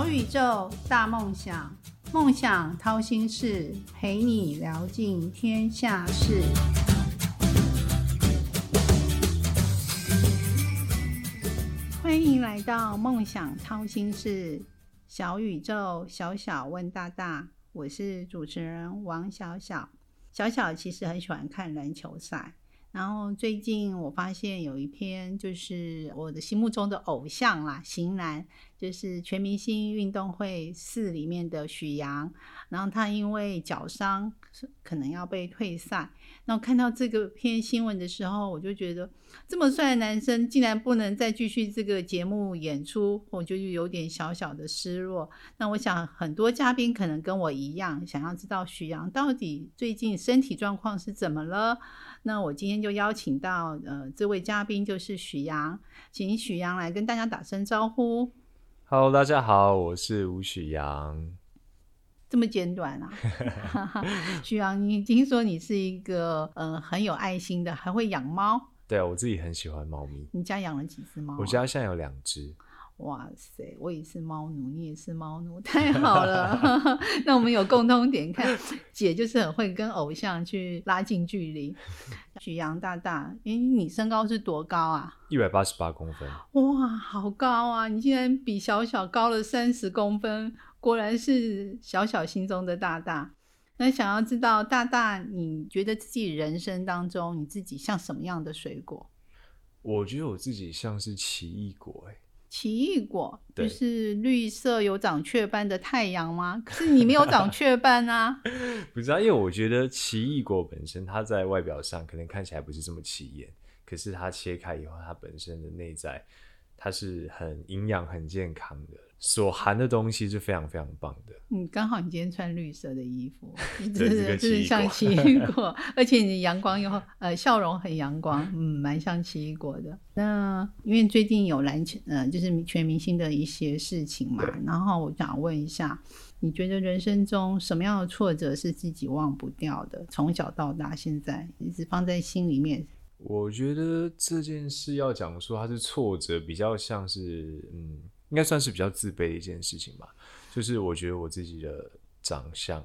小宇宙，大梦想，梦想掏心事，陪你聊尽天下事。欢迎来到梦想掏心事，小宇宙，小小问大大，我是主持人王小小。小小其实很喜欢看篮球赛。然后最近我发现有一篇，就是我的心目中的偶像啦，型男，就是全明星运动会四里面的许阳。然后他因为脚伤，可能要被退赛。那我看到这个篇新闻的时候，我就觉得这么帅的男生竟然不能再继续这个节目演出，我就有点小小的失落。那我想很多嘉宾可能跟我一样，想要知道许阳到底最近身体状况是怎么了。那我今天就邀请到呃这位嘉宾就是许阳，请许阳来跟大家打声招呼。Hello，大家好，我是吴许阳。这么简短啊？许阳，你听说你是一个呃很有爱心的，还会养猫？对啊，我自己很喜欢猫咪。你家养了几只猫？我家现在有两只。哇塞，我也是猫奴，你也是猫奴，太好了。那我们有共通点，看姐就是很会跟偶像去拉近距离。许阳大大，哎，你身高是多高啊？一百八十八公分。哇，好高啊！你竟然比小小高了三十公分，果然是小小心中的大大。那想要知道大大，你觉得自己人生当中，你自己像什么样的水果？我觉得我自己像是奇异果，哎。奇异果就是绿色有长雀斑的太阳吗？可是你没有长雀斑啊！不知道，因为我觉得奇异果本身它在外表上可能看起来不是这么起眼，可是它切开以后，它本身的内在它是很营养、很健康的。所含的东西是非常非常棒的。嗯，刚好你今天穿绿色的衣服，就是就是像奇异果，而且你阳光又呃笑容很阳光，嗯，蛮像奇异果的。那因为最近有篮球，呃，就是全明星的一些事情嘛，然后我想问一下，你觉得人生中什么样的挫折是自己忘不掉的？从小到大，现在一直放在心里面。我觉得这件事要讲说它是挫折，比较像是嗯。应该算是比较自卑的一件事情吧，就是我觉得我自己的长相，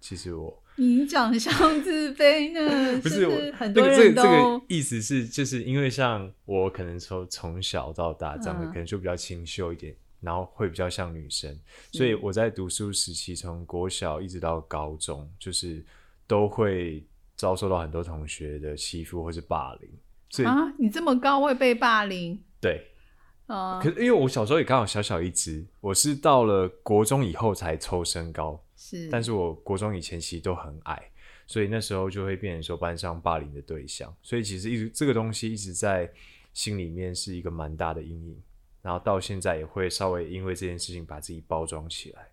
其实我你长相自卑呢？不是我很多这个意思是，就是因为像我可能从从小到大长得可能就比较清秀一点，然后会比较像女生，所以我在读书时期，从国小一直到高中，就是都会遭受到很多同学的欺负或是霸凌。所以啊，你这么高会被霸凌？对。可是因为我小时候也刚好小小一只，我是到了国中以后才抽身高，是，但是我国中以前其实都很矮，所以那时候就会变成说班上霸凌的对象，所以其实一直这个东西一直在心里面是一个蛮大的阴影，然后到现在也会稍微因为这件事情把自己包装起来，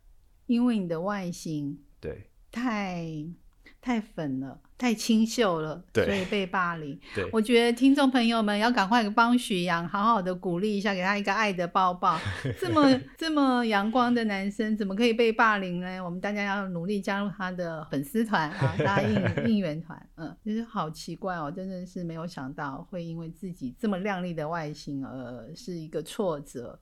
因为你的外形对。太太粉了。太清秀了，所以被霸凌。对，我觉得听众朋友们要赶快帮许阳好好的鼓励一下，给他一个爱的抱抱。这么这么阳光的男生，怎么可以被霸凌呢？我们大家要努力加入他的粉丝团啊，大家应 应援团。嗯，就是好奇怪哦，真的是没有想到会因为自己这么靓丽的外形而是一个挫折。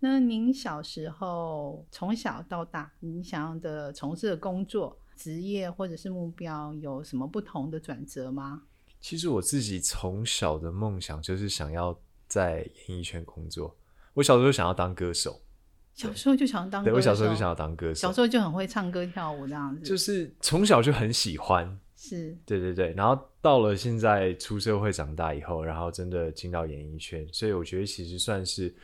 那您小时候从小到大，你想要的从事的工作？职业或者是目标有什么不同的转折吗？其实我自己从小的梦想就是想要在演艺圈工作。我小时候想要当歌手，小时候就想当。对，我小时候就想要当歌手，小时候就很会唱歌跳舞这样子。就是从小就很喜欢，是对对对。然后到了现在出社会长大以后，然后真的进到演艺圈，所以我觉得其实算是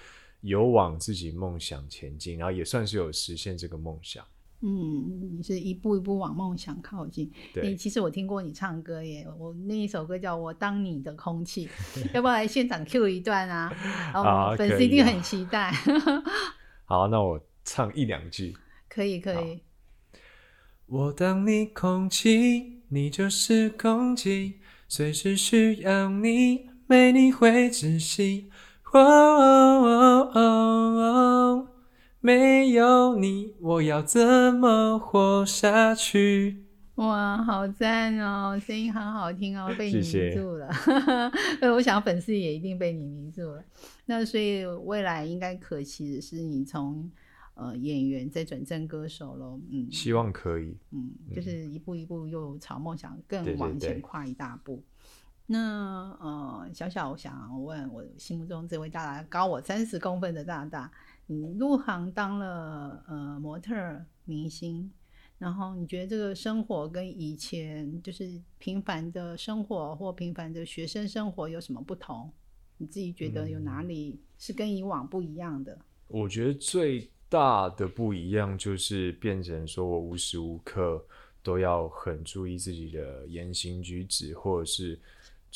有往自己梦想前进，然后也算是有实现这个梦想。嗯，你是一步一步往梦想靠近。对，其实我听过你唱歌耶，我那一首歌叫我当你的空气，要不要来现场 Q 一段啊？啊，粉丝一定很期待。好，那我唱一两句。可以，可以。我当你空气，你就是空气，随时需要你，没你会窒息。没有你，我要怎么活下去？哇，好赞哦，声音很好听哦，被你迷住了。呃，我想粉丝也一定被你迷住了。那所以未来应该可期的是，你从呃演员再转正歌手喽。嗯，希望可以。嗯，就是一步一步又朝梦想更往前跨一大步。那呃，小小我想问我心目中这位大大高我三十公分的大大，你入行当了呃模特明星，然后你觉得这个生活跟以前就是平凡的生活或平凡的学生生活有什么不同？你自己觉得有哪里是跟以往不一样的？我觉得最大的不一样就是变成说我无时无刻都要很注意自己的言行举止，或者是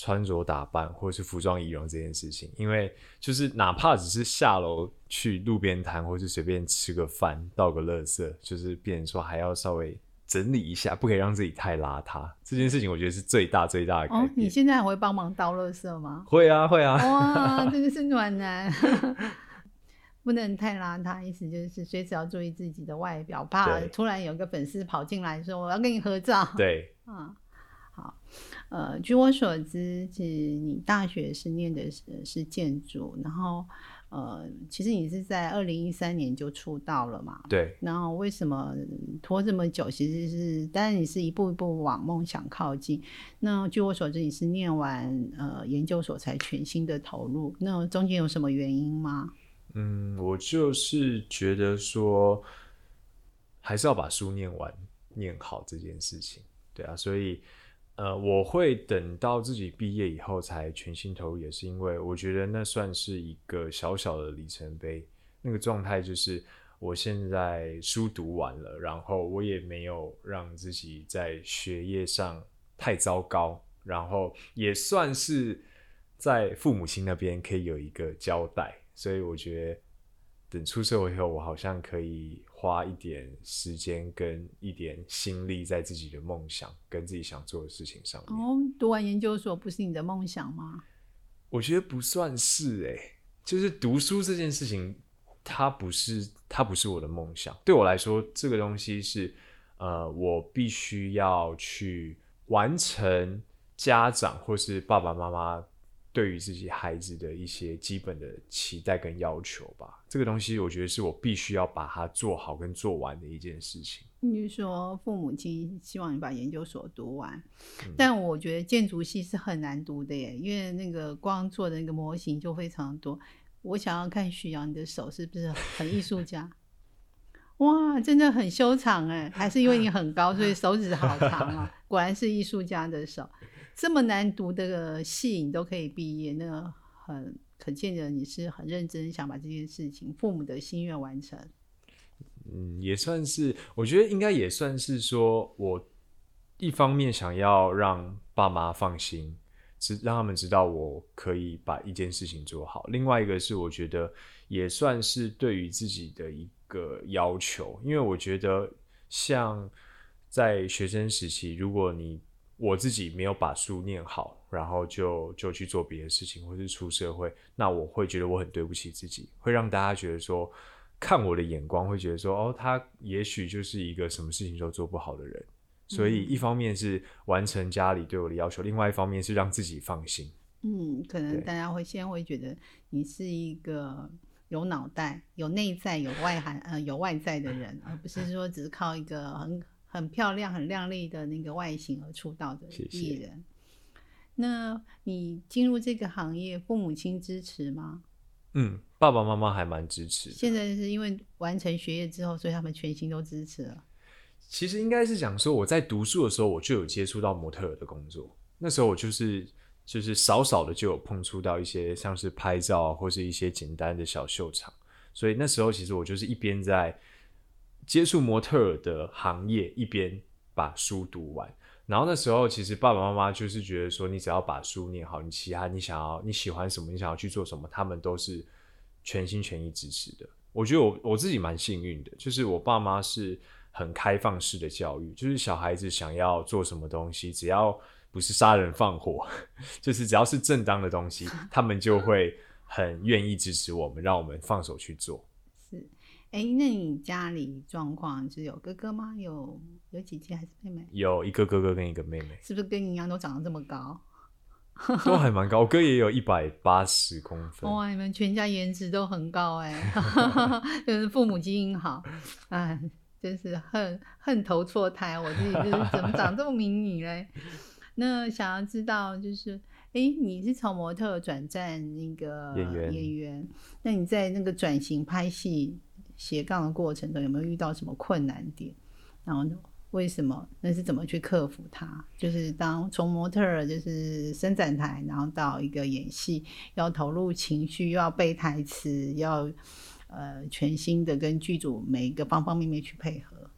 穿着打扮，或者是服装仪容这件事情。因为就是哪怕只是下楼去路边摊，或是随便吃个饭、倒个垃圾，就是变成说还要稍微整理一下，不可以让自己太邋遢。这件事情我觉得是最大最大的改哦，你现在还会帮忙倒垃圾吗？会啊会啊，哇，真的是暖男，不能太邋遢，意思就是随时要注意自己的外表，怕突然有个粉丝跑进来说我要跟你合照。对，啊，好，呃，据我所知，其实你大学是念的是是建筑，然后呃，其实你是在二零一三年就出道了嘛？对，然后为什么拖这么久？其实是，当然你是一步一步往梦想靠近。那据我所知，你是念完呃研究所才全心的投入。那中间有什么原因吗？嗯，我就是觉得说，还是要把书念完、念好这件事情，对啊，所以呃，我会等到自己毕业以后才全心投入，也是因为我觉得那算是一个小小的里程碑。那个状态就是我现在书读完了，然后我也没有让自己在学业上太糟糕，然后也算是在父母亲那边可以有一个交代，所以我觉得等出社会以后，我好像可以花一点时间跟一点心力在自己的梦想跟自己想做的事情上面。哦，读完研究所不是你的梦想吗？我觉得不算是诶、就是读书这件事情，它不是它不是我的梦想。对我来说，这个东西是呃，我必须要去完成家长或是爸爸妈妈对于自己孩子的一些基本的期待跟要求吧。这个东西，我觉得是我必须要把它做好跟做完的一件事情。你说父母亲希望你把研究所读完，嗯但我觉得建筑系是很难读的耶，因为那个光做的那个模型就非常多。我想要看徐阳你的手是不是很艺术家？哇，真的很修长哎，还是因为你很高，所以手指好长啊？果然是艺术家的手。这么难读的戏你都可以毕业，那很可见的你是很认真想把这件事情父母的心愿完成。嗯，也算是，我觉得应该也算是说，我一方面想要让爸妈放心，知让他们知道我可以把一件事情做好；另外一个是，我觉得也算是对于自己的一个要求，因为我觉得像在学生时期，如果你我自己没有把书念好，然后就就去做别的事情，或是出社会，那我会觉得我很对不起自己，会让大家觉得说。看我的眼光会觉得说，哦，他也许就是一个什么事情都做不好的人，所以一方面是完成家里对我的要求，另外一方面是让自己放心。嗯，可能大家会先会觉得你是一个有脑袋、有内在、有外涵呃有外在的人，而不是说只是靠一个很很漂亮、很靓丽的那个外形而出道的谢谢艺人。那你进入这个行业，父母亲支持吗？嗯，爸爸妈妈还蛮支持。现在是因为完成学业之后，所以他们全心都支持了。其实应该是讲说，我在读书的时候，我就有接触到模特儿的工作。那时候我就是就是少少的就有碰触到一些像是拍照啊，或是一些简单的小秀场。所以那时候其实我就是一边在接触模特儿的行业，一边把书读完。然后那时候其实爸爸妈妈就是觉得说，你只要把书念好，你其他你想要你喜欢什么，你想要去做什么，他们都是全心全意支持的。我觉得我我自己蛮幸运的，就是我爸妈是很开放式的教育，就是小孩子想要做什么东西，只要不是杀人放火，就是只要是正当的东西，他们就会很愿意支持我们，让我们放手去做。是，哎，那你家里状况是有哥哥吗？有有姐姐还是妹妹？有一个哥哥跟一个妹妹，是不是跟你一样都长得这么高？都还蛮高。我哥也有一百八十公分。哇，你们全家颜值都很高哎，就是父母基因好，哎，真是恨恨投错胎。我自己就是怎么长这么迷你嘞？那想要知道就是，哎，你是从模特转战那个演员，演员，那你在那个转型拍戏斜杠的过程中，有没有遇到什么困难点？然后为什么？那是怎么去克服它？就是当从模特儿就是伸展台，然后到一个演戏，要投入情绪，又要背台词，要呃全新的跟剧组每一个方方面面去配合。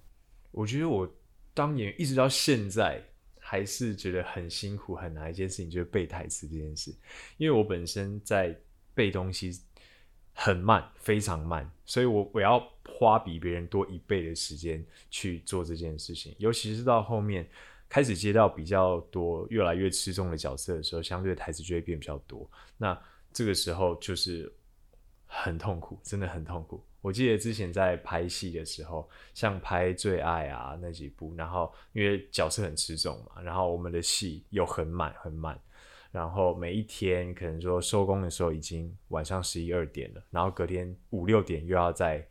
我觉得我当演员一直到现在。还是觉得很辛苦很难一件事情，就是背台词这件事。因为我本身在背东西很慢，非常慢，所以我我要花比别人多一倍的时间去做这件事情。尤其是到后面开始接到比较多、越来越吃重的角色的时候，相对台词就会变比较多。那这个时候就是很痛苦，真的很痛苦。我记得之前在拍戏的时候，像拍《最爱》啊那几部，然后因为角色很吃重嘛，然后我们的戏又很满很满，然后每一天可能说收工的时候已经晚上十一二点了，然后隔天五六点又要再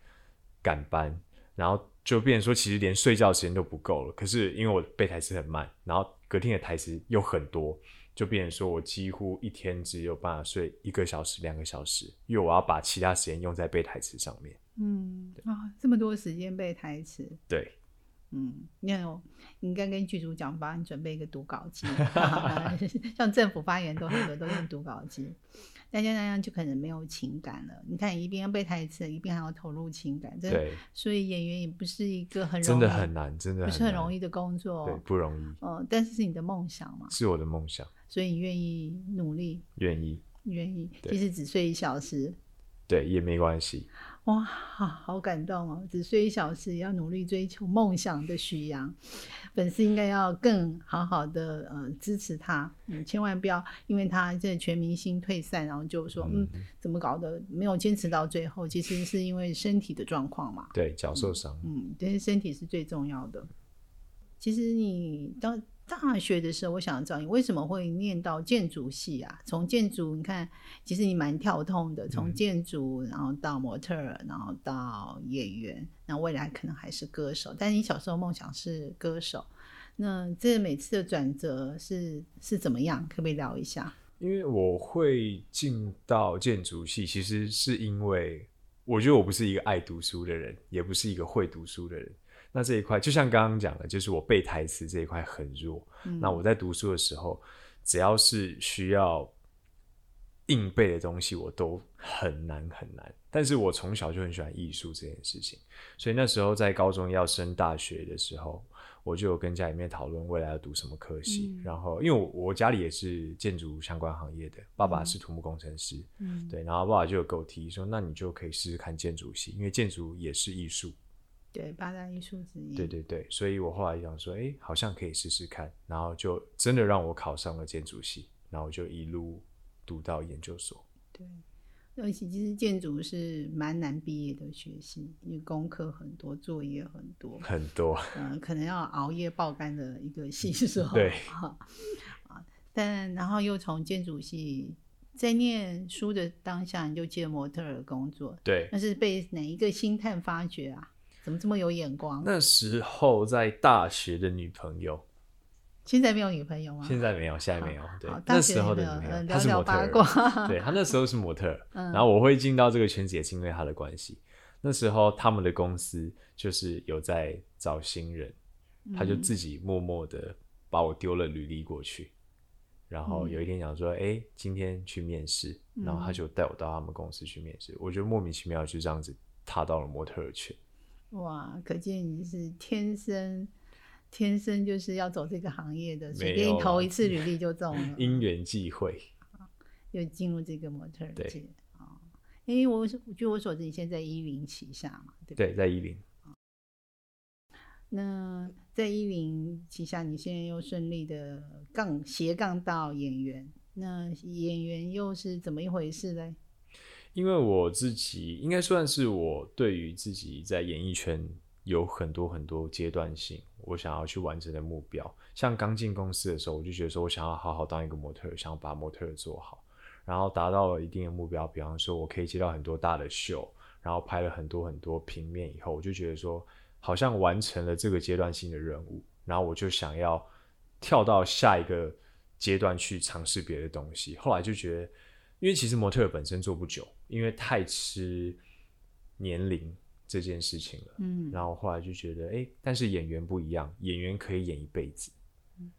赶班，然后就变成说其实连睡觉时间都不够了。可是因为我背台词很慢，然后隔天的台词又很多。就变成说，我几乎一天只有办法睡一个小时、两个小时，因为我要把其他时间用在背台词上面。嗯啊，这么多时间背台词。对，嗯，你有，你应该跟剧组讲，帮你准备一个读稿机 像政府发言都很多都用读稿机。大家那样就可能没有情感了。你看，一边要背台词，一边还要投入情感，对，所以演员也不是一个很真的很难，真的不是很容易的工作，对，不容易。嗯，但是是你的梦想嘛？是我的梦想，所以你愿意努力，愿意，愿意，即使只睡一小时，对，也没关系。哇，好感动哦！只睡一小时，也要努力追求梦想的许阳，粉丝应该要更好好的呃支持他，嗯，千万不要因为他这全明星退赛，然后就说嗯怎么搞的没有坚持到最后，其实是因为身体的状况嘛，对，脚受伤，嗯，但是身体是最重要的。其实你当。大学的时候，我想知道你为什么会念到建筑系啊？从建筑，你看，其实你蛮跳痛的，从建筑，然后到模特，然后到演员，那未来可能还是歌手。但你小时候梦想是歌手，那这每次的转折是是怎么样？可不可以聊一下？因为我会进到建筑系，其实是因为我觉得我不是一个爱读书的人，也不是一个会读书的人。那这一块就像刚刚讲的，就是我背台词这一块很弱。那我在读书的时候，只要是需要硬背的东西，我都很难很难。但是我从小就很喜欢艺术这件事情，所以那时候在高中要升大学的时候，我就有跟家里面讨论未来要读什么科系。然后因为我我家里也是建筑相关行业的，爸爸是土木工程师，嗯，对，然后爸爸就有给我提议说，那你就可以试试看建筑系，因为建筑也是艺术。对八大艺术之一。对对对，所以我后来想说，哎，好像可以试试看，然后就真的让我考上了建筑系，然后就一路读到研究所。对，而且其实建筑是蛮难毕业的学习，因为功课很多，作业很多，很多，嗯，可能要熬夜爆肝的一个系数。对，啊，但然后又从建筑系在念书的当下，你就接模特儿工作。对，那是被哪一个星探发掘啊？怎么这么有眼光？那时候在大学的女朋友，现在没有女朋友吗？现在没有，现在没有。对，那时候的女朋友，她是模特。对，她那时候是模特。然后我会进到这个圈子，也是因为她的关系。那时候他们的公司就是有在找新人，他就自己默默的把我丢了履历过去。然后有一天想说，哎，今天去面试，然后他就带我到他们公司去面试。我觉得莫名其妙就这样子踏到了模特圈。哇，可见你是天生天生就是要走这个行业的，随便投一次履历就中了，因缘际会，又进入这个模特界啊。因为我据我所知，你现在一零旗下嘛，对对？在一零。那在一零旗下，你现在又顺利的杠斜杠到演员，那演员又是怎么一回事呢？因为我自己应该算是我对于自己在演艺圈有很多很多阶段性，我想要去完成的目标。像刚进公司的时候，我就觉得说我想要好好当一个模特，想要把模特做好，然后达到了一定的目标，比方说我可以接到很多大的秀，然后拍了很多很多平面以后，我就觉得说好像完成了这个阶段性的任务，然后我就想要跳到下一个阶段去尝试别的东西。后来就觉得，因为其实模特本身做不久，因为太吃年龄这件事情了。嗯，然后后来就觉得，哎，但是演员不一样，演员可以演一辈子，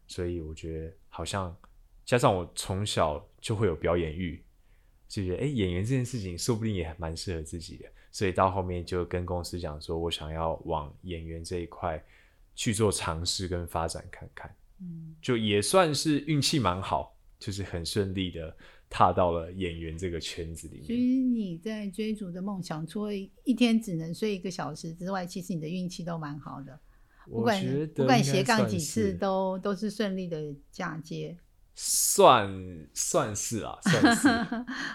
所以我觉得好像加上我从小就会有表演欲，就觉得，哎，演员这件事情说不定也蛮适合自己的，所以到后面就跟公司讲说，我想要往演员这一块去做尝试跟发展看看，嗯，就也算是运气蛮好，就是很顺利的踏到了演员这个圈子里面。所以你在追逐的梦想，除了一天只能睡一个小时之外，其实你的运气都蛮好的。不我管觉得不管斜杠算几次是都都是顺利的嫁接，算算是啊，算是。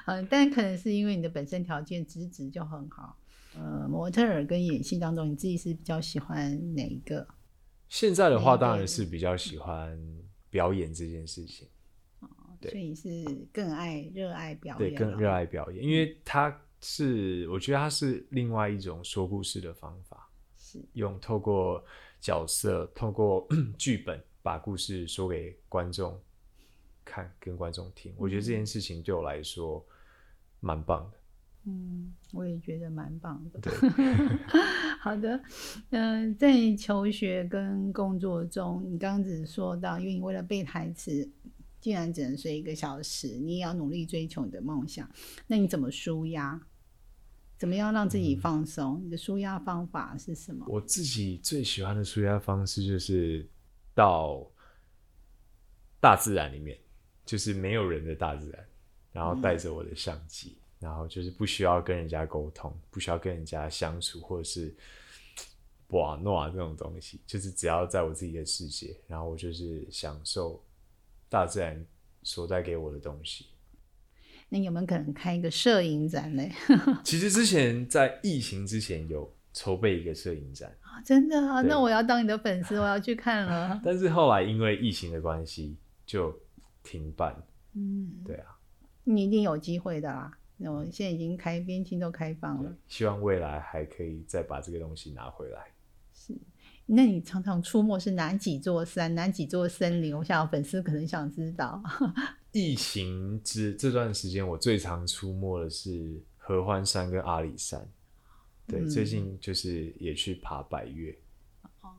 嗯，但可能是因为你的本身条件资质就很好。呃，模特儿跟演戏当中，你自己是比较喜欢哪一个？现在的话，当然是比较喜欢表演这件事情，对所以你是更爱热爱表演对，更热。爱表演，因为它是我觉得它是另外一种说故事的方法，是用透过角色，透过 剧本把故事说给观众看，跟观众听。我觉得这件事情对我来说蛮棒的。嗯，我也觉得蛮棒的。对，好的，嗯、在求学跟工作中，你刚刚只是说到，因为你为了背台词，竟然只能睡一个小时，你也要努力追求你的梦想，那你怎么舒压？怎么样让自己放松？你的舒压方法是什么？我自己最喜欢的舒压方式就是到大自然里面，就是没有人的大自然，然后带着我的相机，然后就是不需要跟人家沟通，不需要跟人家相处，或者是瓦诺啊这种东西，就是只要在我自己的世界，然后我就是享受大自然所带给我的东西。那有没有可能开一个摄影展呢？其实之前在疫情之前有筹备一个摄影展。啊真的啊，那我要当你的粉丝，我要去看了。但是后来因为疫情的关系就停办。嗯，对啊，你一定有机会的啦。那我现在已经开边境都开放了。希望未来还可以再把这个东西拿回来。那你常常出没是哪几座山、哪几座森林？我想粉丝可能想知道。疫情之这段时间，我最常出没的是合欢山跟阿里山。对，嗯最近就是也去爬百岳。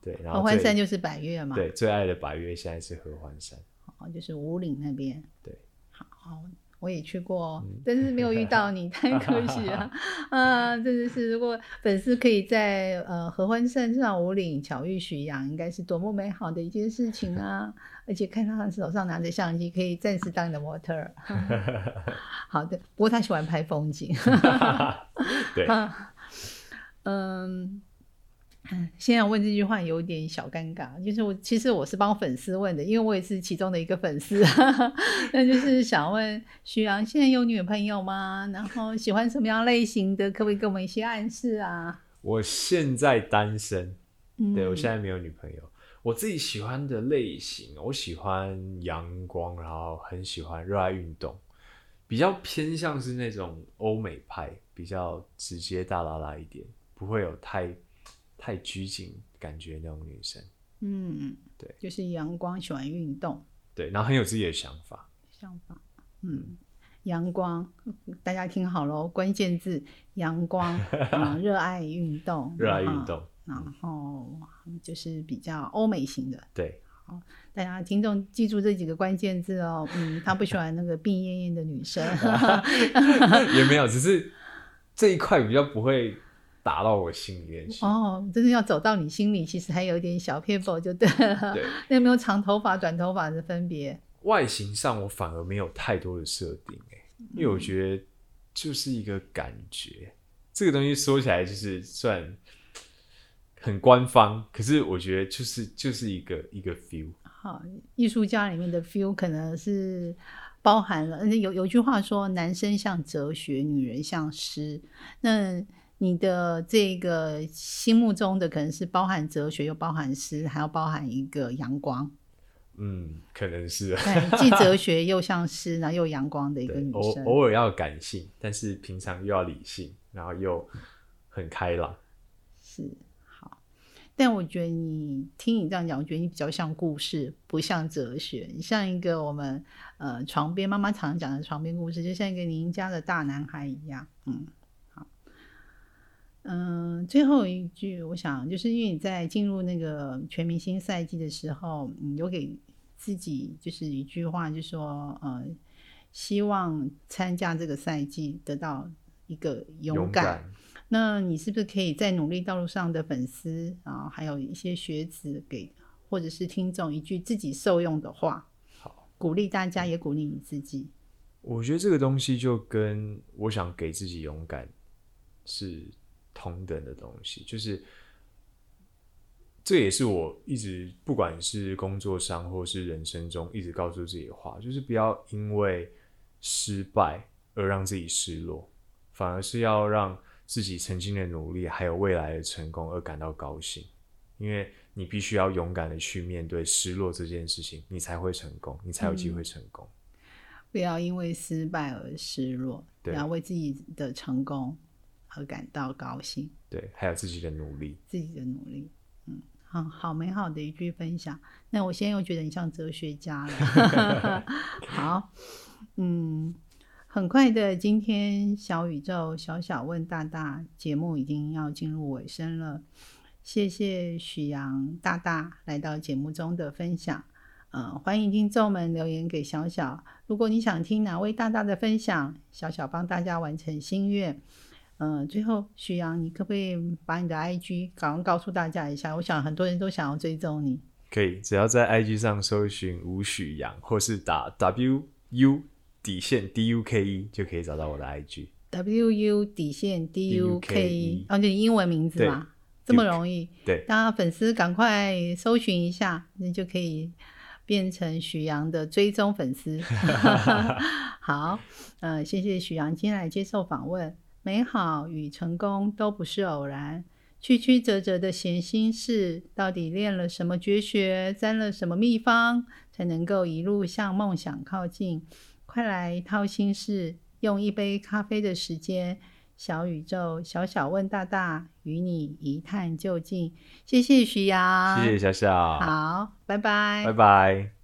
对，然后合欢山就是百越嘛，对最爱的百岳现在是合欢山。哦，就是五岭那边。对，好，好我也去过但是没有遇到你，太可惜了。啊，真的是，如果粉丝可以在呃合欢山上五岭巧遇徐阳，应该是多么美好的一件事情啊！而且看他手上拿着相机，可以暂时当你的模特儿。好的，不过他喜欢拍风景。对，嗯，现在问这句话有点小尴尬，就是我其实我是帮粉丝问的，因为我也是其中的一个粉丝，那就是想问徐阳现在有女朋友吗？然后喜欢什么样类型的？可不可以给我们一些暗示啊？我现在单身。嗯，对我现在没有女朋友。我自己喜欢的类型，我喜欢阳光，然后很喜欢热爱运动，比较偏向是那种欧美派，比较直接大拉拉一点，不会有太太拘谨感觉那种女生。嗯，对，就是阳光，喜欢运动，对，然后很有自己的想法。想法，嗯。阳光，大家听好喽，关键字阳光，嗯，热爱运动，热爱运嗯动，然后就是比较欧美型的，对，大家听众记住这几个关键字哦。嗯，他不喜欢那个病恹恹的女生。也没有，只是这一块比较不会打到我心里面去。哦，真的要走到你心里，其实还有一点小偏颇就对了。对，那有没有长头发、短头发的分别？外形上我反而没有太多的设定、欸，因为我觉得就是一个感觉，这个东西说起来就是算很官方，可是我觉得就是就是一个一个 feel。好，艺术家里面的 feel 可能是包含了，有有句话说，男生像哲学，女人像诗。那你的这个心目中的可能是包含哲学，又包含诗，还要包含一个阳光。嗯，可能是对，既哲学又像诗，然后又阳光的一个女生。偶偶尔要感性，但是平常又要理性，然后又很开朗。是好，但我觉得你听你这样讲，我觉得你比较像故事，不像哲学。你像一个我们呃床边妈妈常讲的床边故事，就像一个邻家的大男孩一样。嗯，好，嗯、最后一句，我想就是因为你在进入那个全明星赛季的时候，你有给自己就是一句话，就说呃，希望参加这个赛季得到一个勇敢那你是不是可以在努力道路上的粉丝啊，还有一些学子给或者是听众一句自己受用的话，好，鼓励大家，也鼓励你自己。我觉得这个东西就跟我想给自己勇敢是同等的东西，就是这也是我一直不管是工作上或是人生中一直告诉自己的话，就是不要因为失败而让自己失落，反而是要让自己曾经的努力还有未来的成功而感到高兴，因为你必须要勇敢的去面对失落这件事情，你才会成功，你才有机会成功。不要因为失败而失落，对。要为自己的成功而感到高兴，对，还有自己的努力。自己的努力。嗯，好好美好的一句分享。那我现在又觉得你像哲学家了。好，嗯，很快的，今天小宇宙小小问大大节目已经要进入尾声了。谢谢许阳大大来到节目中的分享。嗯，欢迎听众们留言给小小。如果你想听哪位大大的分享，小小帮大家完成心愿。嗯、最后徐阳，你可不可以把你的 IG 赶快告诉大家一下？我想很多人都想要追踪你。可以，只要在 IG 上搜寻吴许阳，或是打 W U 底线 D U K E 就可以找到我的 IG。W U 底线 D U K E，DUKE 哦，就英文名字嘛，这么容易。对，大家粉丝赶快搜寻一下，那就可以变成许阳的追踪粉丝。好，呃，谢谢许阳今天来接受访问。美好与成功都不是偶然，曲曲折折的闲心事，到底练了什么绝学，沾了什么秘方，才能够一路向梦想靠近？快来掏心事，用一杯咖啡的时间，小宇宙小小问大大，与你一探究竟。谢谢徐阳，谢谢小小，好，拜拜，拜拜。